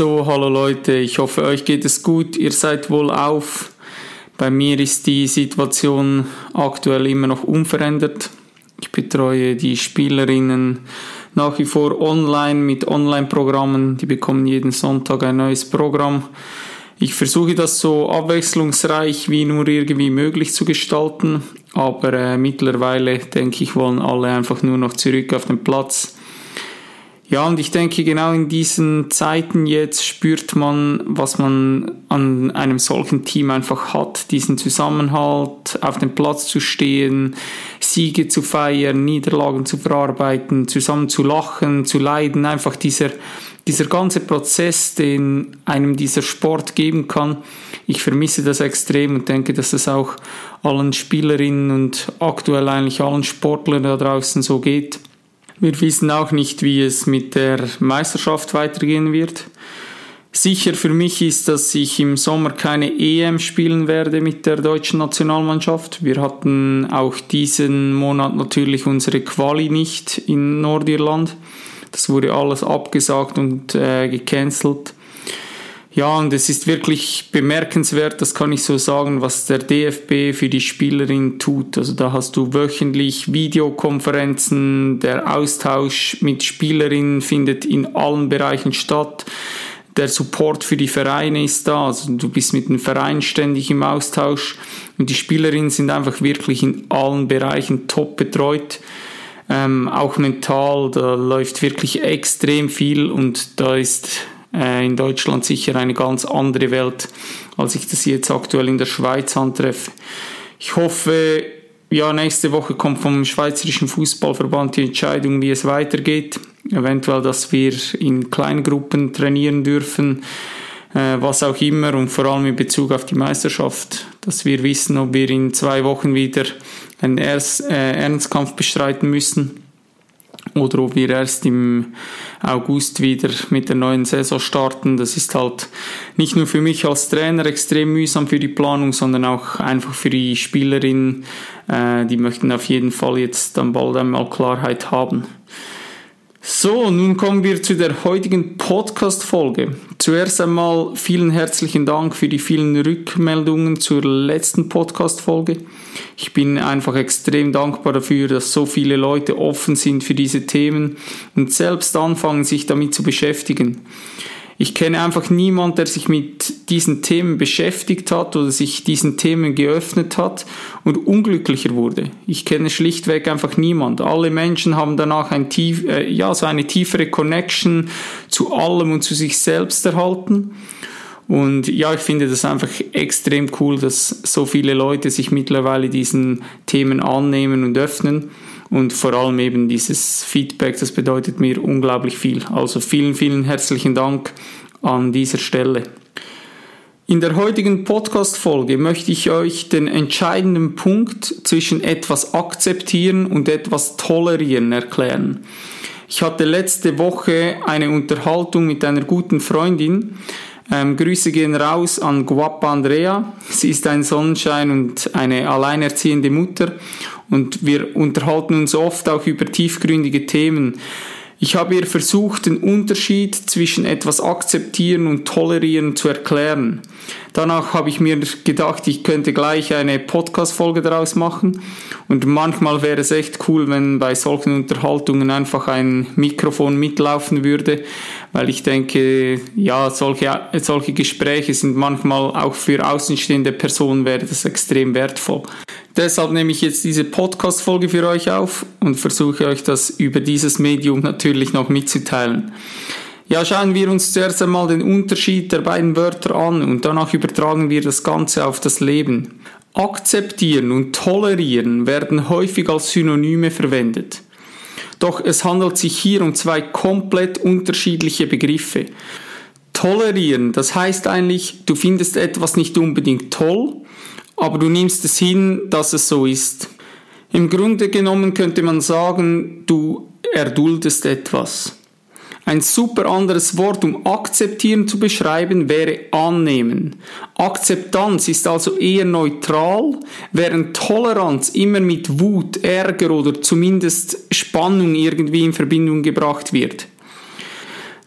So, hallo Leute, ich hoffe, euch geht es gut, ihr seid wohl auf. Bei mir ist die Situation aktuell immer noch unverändert. Ich betreue die Spielerinnen nach wie vor online mit Online-Programmen. Die bekommen jeden Sonntag ein neues Programm. Ich versuche das so abwechslungsreich wie nur irgendwie möglich zu gestalten, aber äh, mittlerweile denke ich, wollen alle einfach nur noch zurück auf den Platz ja, und ich denke, genau in diesen Zeiten jetzt spürt man, was man an einem solchen Team einfach hat, diesen Zusammenhalt, auf dem Platz zu stehen, Siege zu feiern, Niederlagen zu verarbeiten, zusammen zu lachen, zu leiden, einfach dieser, dieser ganze Prozess, den einem dieser Sport geben kann. Ich vermisse das extrem und denke, dass es auch allen Spielerinnen und aktuell eigentlich allen Sportlern da draußen so geht. Wir wissen auch nicht, wie es mit der Meisterschaft weitergehen wird. Sicher für mich ist, dass ich im Sommer keine EM spielen werde mit der deutschen Nationalmannschaft. Wir hatten auch diesen Monat natürlich unsere Quali nicht in Nordirland. Das wurde alles abgesagt und äh, gecancelt. Ja, und es ist wirklich bemerkenswert, das kann ich so sagen, was der DFB für die Spielerin tut. Also da hast du wöchentlich Videokonferenzen, der Austausch mit Spielerinnen findet in allen Bereichen statt. Der Support für die Vereine ist da, also du bist mit den Vereinen ständig im Austausch und die Spielerinnen sind einfach wirklich in allen Bereichen top betreut. Ähm, auch mental, da läuft wirklich extrem viel und da ist äh, in Deutschland sicher eine ganz andere Welt, als ich das jetzt aktuell in der Schweiz antreffe. Ich hoffe, ja, nächste Woche kommt vom Schweizerischen Fußballverband die Entscheidung, wie es weitergeht. Eventuell, dass wir in Kleingruppen trainieren dürfen, äh, was auch immer und vor allem in Bezug auf die Meisterschaft, dass wir wissen, ob wir in zwei Wochen wieder einen äh, Ernstkampf bestreiten müssen oder ob wir erst im August wieder mit der neuen Saison starten. Das ist halt nicht nur für mich als Trainer extrem mühsam für die Planung, sondern auch einfach für die Spielerinnen. Äh, die möchten auf jeden Fall jetzt dann bald einmal Klarheit haben. So, nun kommen wir zu der heutigen Podcast-Folge. Zuerst einmal vielen herzlichen Dank für die vielen Rückmeldungen zur letzten Podcast-Folge. Ich bin einfach extrem dankbar dafür, dass so viele Leute offen sind für diese Themen und selbst anfangen, sich damit zu beschäftigen. Ich kenne einfach niemand, der sich mit diesen Themen beschäftigt hat oder sich diesen Themen geöffnet hat und unglücklicher wurde. Ich kenne schlichtweg einfach niemand. Alle Menschen haben danach ein tief, äh, ja, so eine tiefere Connection zu allem und zu sich selbst erhalten. Und ja, ich finde das einfach extrem cool, dass so viele Leute sich mittlerweile diesen Themen annehmen und öffnen. Und vor allem eben dieses Feedback, das bedeutet mir unglaublich viel. Also vielen, vielen herzlichen Dank an dieser Stelle. In der heutigen Podcast-Folge möchte ich euch den entscheidenden Punkt zwischen etwas akzeptieren und etwas tolerieren erklären. Ich hatte letzte Woche eine Unterhaltung mit einer guten Freundin. Ähm, Grüße gehen raus an Guapa Andrea. Sie ist ein Sonnenschein und eine alleinerziehende Mutter und wir unterhalten uns oft auch über tiefgründige Themen. Ich habe ihr versucht, den Unterschied zwischen etwas akzeptieren und tolerieren zu erklären. Danach habe ich mir gedacht, ich könnte gleich eine Podcast-Folge daraus machen. Und manchmal wäre es echt cool, wenn bei solchen Unterhaltungen einfach ein Mikrofon mitlaufen würde, weil ich denke, ja, solche, solche Gespräche sind manchmal auch für außenstehende Personen wäre das extrem wertvoll. Deshalb nehme ich jetzt diese Podcast-Folge für euch auf und versuche euch das über dieses Medium natürlich noch mitzuteilen. Ja, schauen wir uns zuerst einmal den Unterschied der beiden Wörter an und danach übertragen wir das Ganze auf das Leben. Akzeptieren und tolerieren werden häufig als Synonyme verwendet. Doch es handelt sich hier um zwei komplett unterschiedliche Begriffe. Tolerieren, das heißt eigentlich, du findest etwas nicht unbedingt toll, aber du nimmst es hin, dass es so ist. Im Grunde genommen könnte man sagen, du erduldest etwas. Ein super anderes Wort, um akzeptieren zu beschreiben, wäre annehmen. Akzeptanz ist also eher neutral, während Toleranz immer mit Wut, Ärger oder zumindest Spannung irgendwie in Verbindung gebracht wird.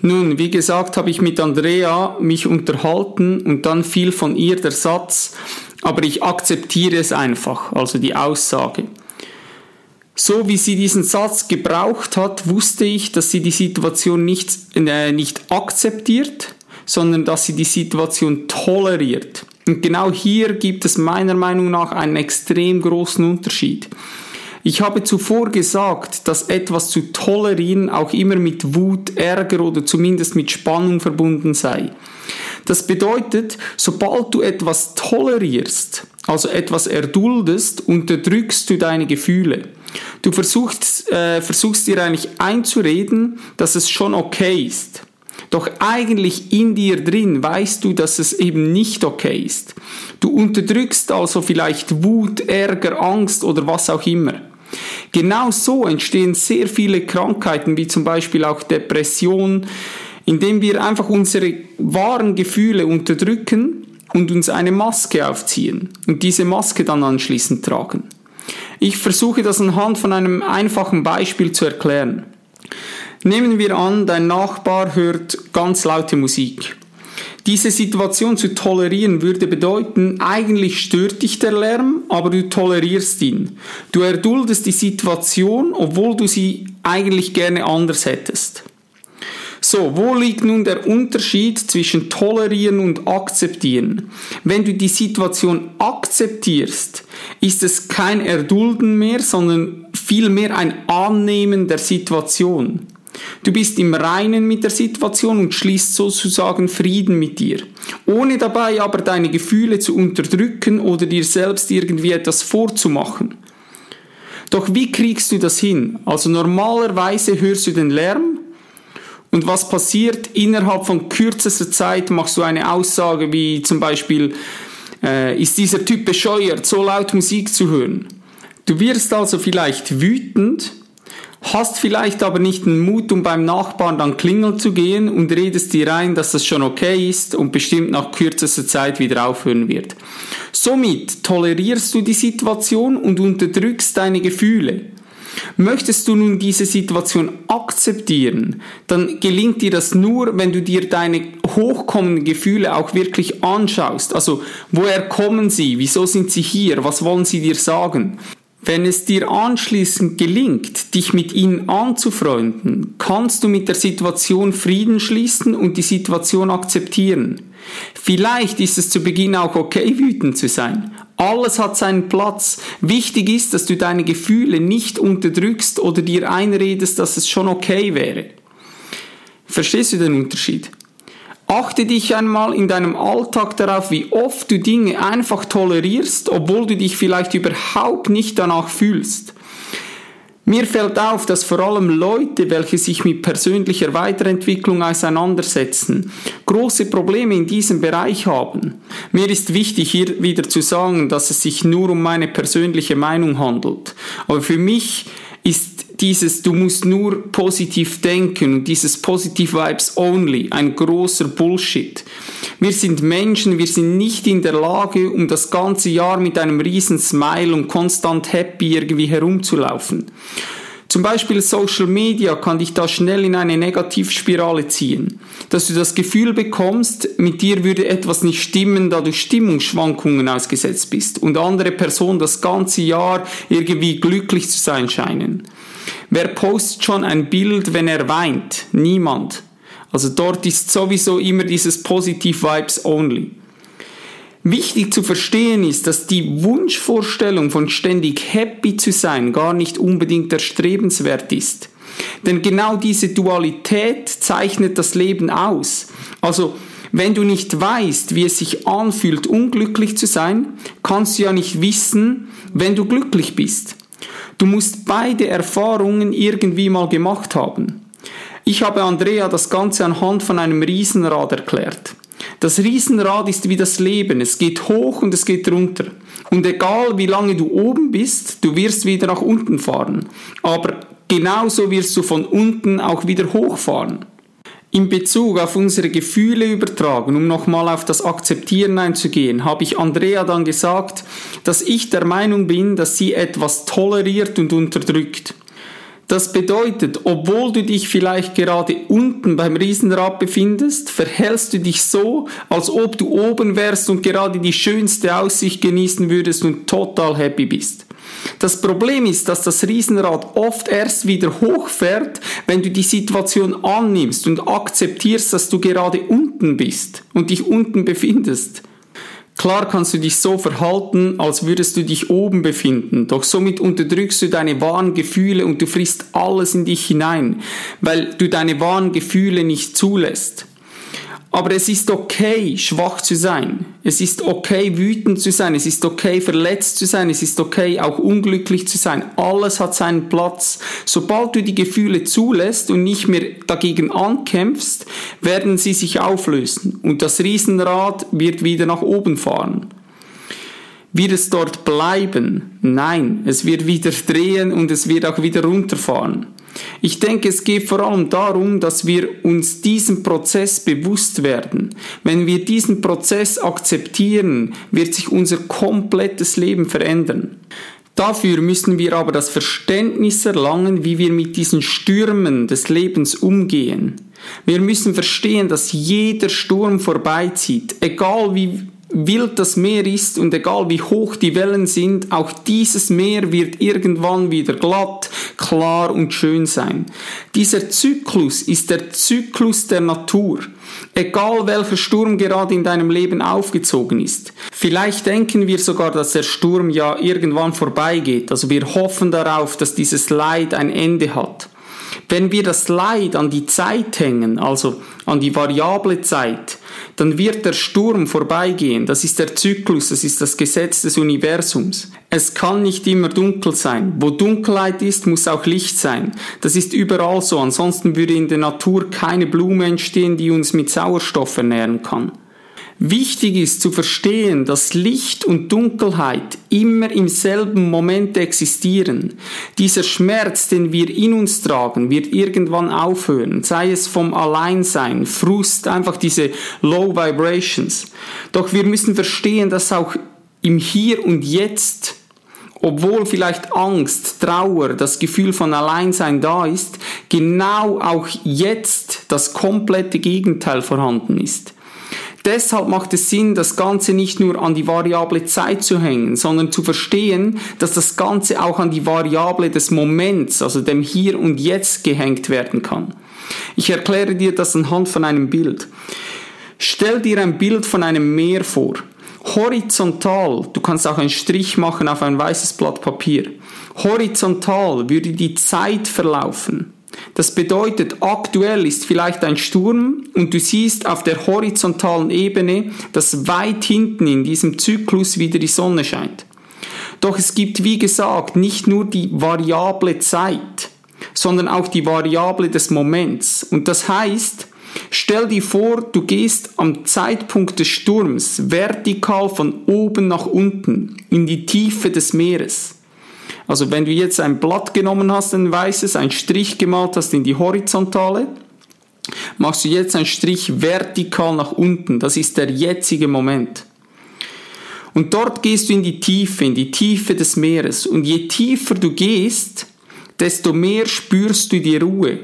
Nun, wie gesagt, habe ich mit Andrea mich unterhalten und dann fiel von ihr der Satz, aber ich akzeptiere es einfach, also die Aussage. So wie sie diesen Satz gebraucht hat, wusste ich, dass sie die Situation nicht, äh, nicht akzeptiert, sondern dass sie die Situation toleriert. Und genau hier gibt es meiner Meinung nach einen extrem großen Unterschied. Ich habe zuvor gesagt, dass etwas zu tolerieren auch immer mit Wut, Ärger oder zumindest mit Spannung verbunden sei. Das bedeutet, sobald du etwas tolerierst, also etwas erduldest, unterdrückst du deine Gefühle. Du versuchst, äh, versuchst dir eigentlich einzureden, dass es schon okay ist. Doch eigentlich in dir drin weißt du, dass es eben nicht okay ist. Du unterdrückst also vielleicht Wut, Ärger, Angst oder was auch immer. Genau so entstehen sehr viele Krankheiten, wie zum Beispiel auch Depression, indem wir einfach unsere wahren Gefühle unterdrücken und uns eine Maske aufziehen und diese Maske dann anschließend tragen. Ich versuche das anhand von einem einfachen Beispiel zu erklären. Nehmen wir an, dein Nachbar hört ganz laute Musik. Diese Situation zu tolerieren würde bedeuten, eigentlich stört dich der Lärm, aber du tolerierst ihn. Du erduldest die Situation, obwohl du sie eigentlich gerne anders hättest. So, wo liegt nun der Unterschied zwischen tolerieren und akzeptieren? Wenn du die Situation akzeptierst, ist es kein Erdulden mehr, sondern vielmehr ein Annehmen der Situation. Du bist im Reinen mit der Situation und schließt sozusagen Frieden mit dir, ohne dabei aber deine Gefühle zu unterdrücken oder dir selbst irgendwie etwas vorzumachen. Doch wie kriegst du das hin? Also normalerweise hörst du den Lärm und was passiert? Innerhalb von kürzester Zeit machst du eine Aussage wie zum Beispiel, äh, ist dieser Typ bescheuert, so laut Musik zu hören? Du wirst also vielleicht wütend, hast vielleicht aber nicht den Mut, um beim Nachbarn dann klingeln zu gehen und redest dir ein, dass das schon okay ist und bestimmt nach kürzester Zeit wieder aufhören wird. Somit tolerierst du die Situation und unterdrückst deine Gefühle. Möchtest du nun diese Situation akzeptieren, dann gelingt dir das nur, wenn du dir deine hochkommenden Gefühle auch wirklich anschaust. Also, woher kommen sie? Wieso sind sie hier? Was wollen sie dir sagen? Wenn es dir anschließend gelingt, dich mit ihnen anzufreunden, kannst du mit der Situation Frieden schließen und die Situation akzeptieren. Vielleicht ist es zu Beginn auch okay, wütend zu sein. Alles hat seinen Platz. Wichtig ist, dass du deine Gefühle nicht unterdrückst oder dir einredest, dass es schon okay wäre. Verstehst du den Unterschied? Achte dich einmal in deinem Alltag darauf, wie oft du Dinge einfach tolerierst, obwohl du dich vielleicht überhaupt nicht danach fühlst. Mir fällt auf, dass vor allem Leute, welche sich mit persönlicher Weiterentwicklung auseinandersetzen, große Probleme in diesem Bereich haben. Mir ist wichtig hier wieder zu sagen, dass es sich nur um meine persönliche Meinung handelt. Aber für mich ist dieses du musst nur positiv denken und dieses positive Vibes only ein großer Bullshit. Wir sind Menschen, wir sind nicht in der Lage, um das ganze Jahr mit einem riesen Smile und konstant happy irgendwie herumzulaufen. Zum Beispiel Social Media kann dich da schnell in eine Negativspirale ziehen, dass du das Gefühl bekommst, mit dir würde etwas nicht stimmen, da du Stimmungsschwankungen ausgesetzt bist und andere Personen das ganze Jahr irgendwie glücklich zu sein scheinen. Wer postet schon ein Bild, wenn er weint? Niemand. Also dort ist sowieso immer dieses Positive Vibes Only. Wichtig zu verstehen ist, dass die Wunschvorstellung von ständig happy zu sein gar nicht unbedingt erstrebenswert ist. Denn genau diese Dualität zeichnet das Leben aus. Also, wenn du nicht weißt, wie es sich anfühlt, unglücklich zu sein, kannst du ja nicht wissen, wenn du glücklich bist. Du musst beide Erfahrungen irgendwie mal gemacht haben. Ich habe Andrea das Ganze anhand von einem Riesenrad erklärt. Das Riesenrad ist wie das Leben. Es geht hoch und es geht runter. Und egal wie lange du oben bist, du wirst wieder nach unten fahren. Aber genauso wirst du von unten auch wieder hochfahren. In Bezug auf unsere Gefühle übertragen, um nochmal auf das Akzeptieren einzugehen, habe ich Andrea dann gesagt, dass ich der Meinung bin, dass sie etwas toleriert und unterdrückt. Das bedeutet, obwohl du dich vielleicht gerade unten beim Riesenrad befindest, verhältst du dich so, als ob du oben wärst und gerade die schönste Aussicht genießen würdest und total happy bist. Das Problem ist, dass das Riesenrad oft erst wieder hochfährt, wenn du die Situation annimmst und akzeptierst, dass du gerade unten bist und dich unten befindest. Klar kannst du dich so verhalten, als würdest du dich oben befinden, doch somit unterdrückst du deine wahren Gefühle und du frisst alles in dich hinein, weil du deine wahren Gefühle nicht zulässt. Aber es ist okay, schwach zu sein. Es ist okay, wütend zu sein. Es ist okay, verletzt zu sein. Es ist okay, auch unglücklich zu sein. Alles hat seinen Platz. Sobald du die Gefühle zulässt und nicht mehr dagegen ankämpfst, werden sie sich auflösen und das Riesenrad wird wieder nach oben fahren. Wird es dort bleiben? Nein, es wird wieder drehen und es wird auch wieder runterfahren. Ich denke, es geht vor allem darum, dass wir uns diesem Prozess bewusst werden. Wenn wir diesen Prozess akzeptieren, wird sich unser komplettes Leben verändern. Dafür müssen wir aber das Verständnis erlangen, wie wir mit diesen Stürmen des Lebens umgehen. Wir müssen verstehen, dass jeder Sturm vorbeizieht, egal wie wild das Meer ist und egal wie hoch die Wellen sind, auch dieses Meer wird irgendwann wieder glatt, klar und schön sein. Dieser Zyklus ist der Zyklus der Natur. Egal welcher Sturm gerade in deinem Leben aufgezogen ist. Vielleicht denken wir sogar, dass der Sturm ja irgendwann vorbeigeht. Also wir hoffen darauf, dass dieses Leid ein Ende hat. Wenn wir das Leid an die Zeit hängen, also an die variable Zeit, dann wird der Sturm vorbeigehen. Das ist der Zyklus, das ist das Gesetz des Universums. Es kann nicht immer dunkel sein. Wo Dunkelheit ist, muss auch Licht sein. Das ist überall so, ansonsten würde in der Natur keine Blume entstehen, die uns mit Sauerstoff ernähren kann. Wichtig ist zu verstehen, dass Licht und Dunkelheit immer im selben Moment existieren. Dieser Schmerz, den wir in uns tragen, wird irgendwann aufhören, sei es vom Alleinsein, Frust, einfach diese Low Vibrations. Doch wir müssen verstehen, dass auch im Hier und Jetzt obwohl vielleicht Angst, Trauer, das Gefühl von Alleinsein da ist, genau auch jetzt das komplette Gegenteil vorhanden ist. Deshalb macht es Sinn, das Ganze nicht nur an die Variable Zeit zu hängen, sondern zu verstehen, dass das Ganze auch an die Variable des Moments, also dem Hier und Jetzt gehängt werden kann. Ich erkläre dir das anhand von einem Bild. Stell dir ein Bild von einem Meer vor. Horizontal, du kannst auch einen Strich machen auf ein weißes Blatt Papier. Horizontal würde die Zeit verlaufen. Das bedeutet, aktuell ist vielleicht ein Sturm und du siehst auf der horizontalen Ebene, dass weit hinten in diesem Zyklus wieder die Sonne scheint. Doch es gibt, wie gesagt, nicht nur die Variable Zeit, sondern auch die Variable des Moments. Und das heißt, stell dir vor, du gehst am Zeitpunkt des Sturms vertikal von oben nach unten in die Tiefe des Meeres. Also wenn du jetzt ein Blatt genommen hast, ein weißes, einen Strich gemalt hast in die Horizontale, machst du jetzt einen Strich vertikal nach unten. Das ist der jetzige Moment. Und dort gehst du in die Tiefe, in die Tiefe des Meeres. Und je tiefer du gehst, desto mehr spürst du die Ruhe.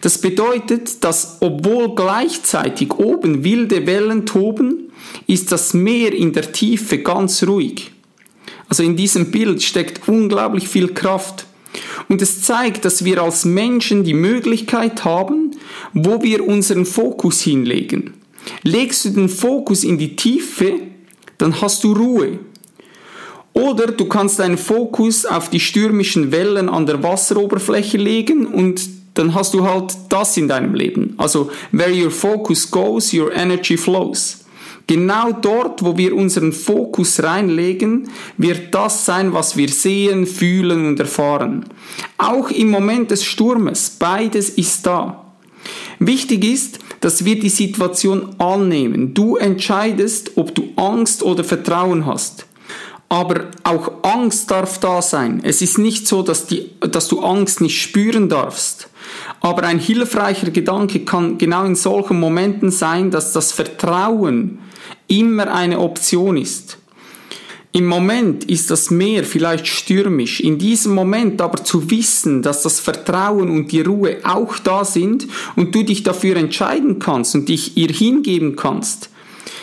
Das bedeutet, dass obwohl gleichzeitig oben wilde Wellen toben, ist das Meer in der Tiefe ganz ruhig. Also in diesem Bild steckt unglaublich viel Kraft. Und es zeigt, dass wir als Menschen die Möglichkeit haben, wo wir unseren Fokus hinlegen. Legst du den Fokus in die Tiefe, dann hast du Ruhe. Oder du kannst deinen Fokus auf die stürmischen Wellen an der Wasseroberfläche legen und dann hast du halt das in deinem Leben. Also, where your focus goes, your energy flows. Genau dort, wo wir unseren Fokus reinlegen, wird das sein, was wir sehen, fühlen und erfahren. Auch im Moment des Sturmes, beides ist da. Wichtig ist, dass wir die Situation annehmen. Du entscheidest, ob du Angst oder Vertrauen hast. Aber auch Angst darf da sein. Es ist nicht so, dass, die, dass du Angst nicht spüren darfst. Aber ein hilfreicher Gedanke kann genau in solchen Momenten sein, dass das Vertrauen immer eine Option ist. Im Moment ist das Meer vielleicht stürmisch, in diesem Moment aber zu wissen, dass das Vertrauen und die Ruhe auch da sind und du dich dafür entscheiden kannst und dich ihr hingeben kannst,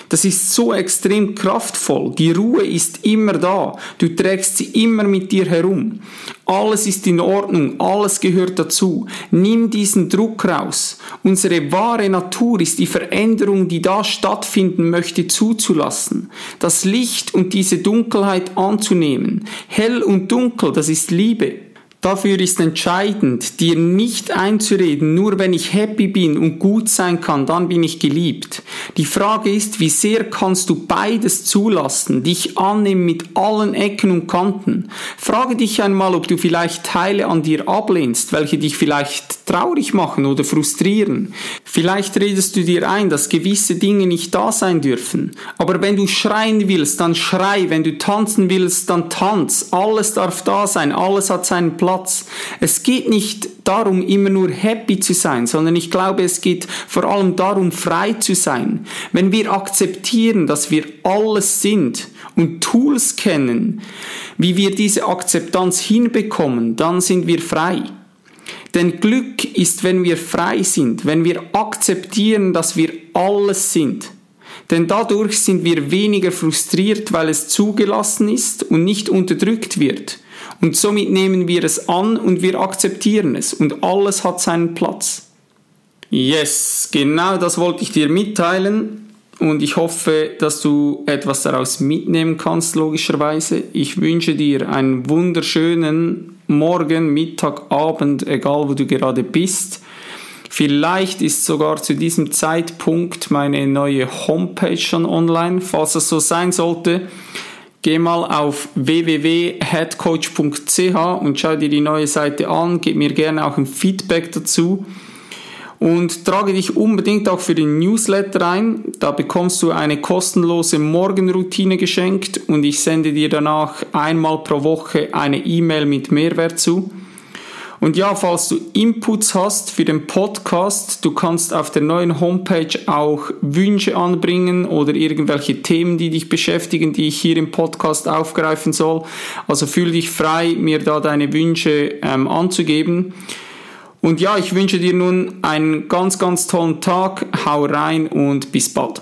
das ist so extrem kraftvoll. Die Ruhe ist immer da. Du trägst sie immer mit dir herum. Alles ist in Ordnung. Alles gehört dazu. Nimm diesen Druck raus. Unsere wahre Natur ist die Veränderung, die da stattfinden möchte, zuzulassen. Das Licht und diese Dunkelheit anzunehmen. Hell und dunkel, das ist Liebe. Dafür ist entscheidend, dir nicht einzureden, nur wenn ich happy bin und gut sein kann, dann bin ich geliebt. Die Frage ist, wie sehr kannst du beides zulassen, dich annehmen mit allen Ecken und Kanten. Frage dich einmal, ob du vielleicht Teile an dir ablehnst, welche dich vielleicht traurig machen oder frustrieren. Vielleicht redest du dir ein, dass gewisse Dinge nicht da sein dürfen. Aber wenn du schreien willst, dann schrei. Wenn du tanzen willst, dann tanz. Alles darf da sein. Alles hat seinen Platz. Platz. Es geht nicht darum, immer nur happy zu sein, sondern ich glaube, es geht vor allem darum, frei zu sein. Wenn wir akzeptieren, dass wir alles sind und Tools kennen, wie wir diese Akzeptanz hinbekommen, dann sind wir frei. Denn Glück ist, wenn wir frei sind, wenn wir akzeptieren, dass wir alles sind. Denn dadurch sind wir weniger frustriert, weil es zugelassen ist und nicht unterdrückt wird. Und somit nehmen wir es an und wir akzeptieren es und alles hat seinen Platz. Yes, genau das wollte ich dir mitteilen und ich hoffe, dass du etwas daraus mitnehmen kannst, logischerweise. Ich wünsche dir einen wunderschönen Morgen, Mittag, Abend, egal wo du gerade bist. Vielleicht ist sogar zu diesem Zeitpunkt meine neue Homepage schon online. Falls das so sein sollte, Geh mal auf www.headcoach.ch und schau dir die neue Seite an. Gib mir gerne auch ein Feedback dazu. Und trage dich unbedingt auch für den Newsletter ein. Da bekommst du eine kostenlose Morgenroutine geschenkt und ich sende dir danach einmal pro Woche eine E-Mail mit Mehrwert zu. Und ja, falls du Inputs hast für den Podcast, du kannst auf der neuen Homepage auch Wünsche anbringen oder irgendwelche Themen, die dich beschäftigen, die ich hier im Podcast aufgreifen soll. Also fühl dich frei, mir da deine Wünsche ähm, anzugeben. Und ja, ich wünsche dir nun einen ganz, ganz tollen Tag. Hau rein und bis bald.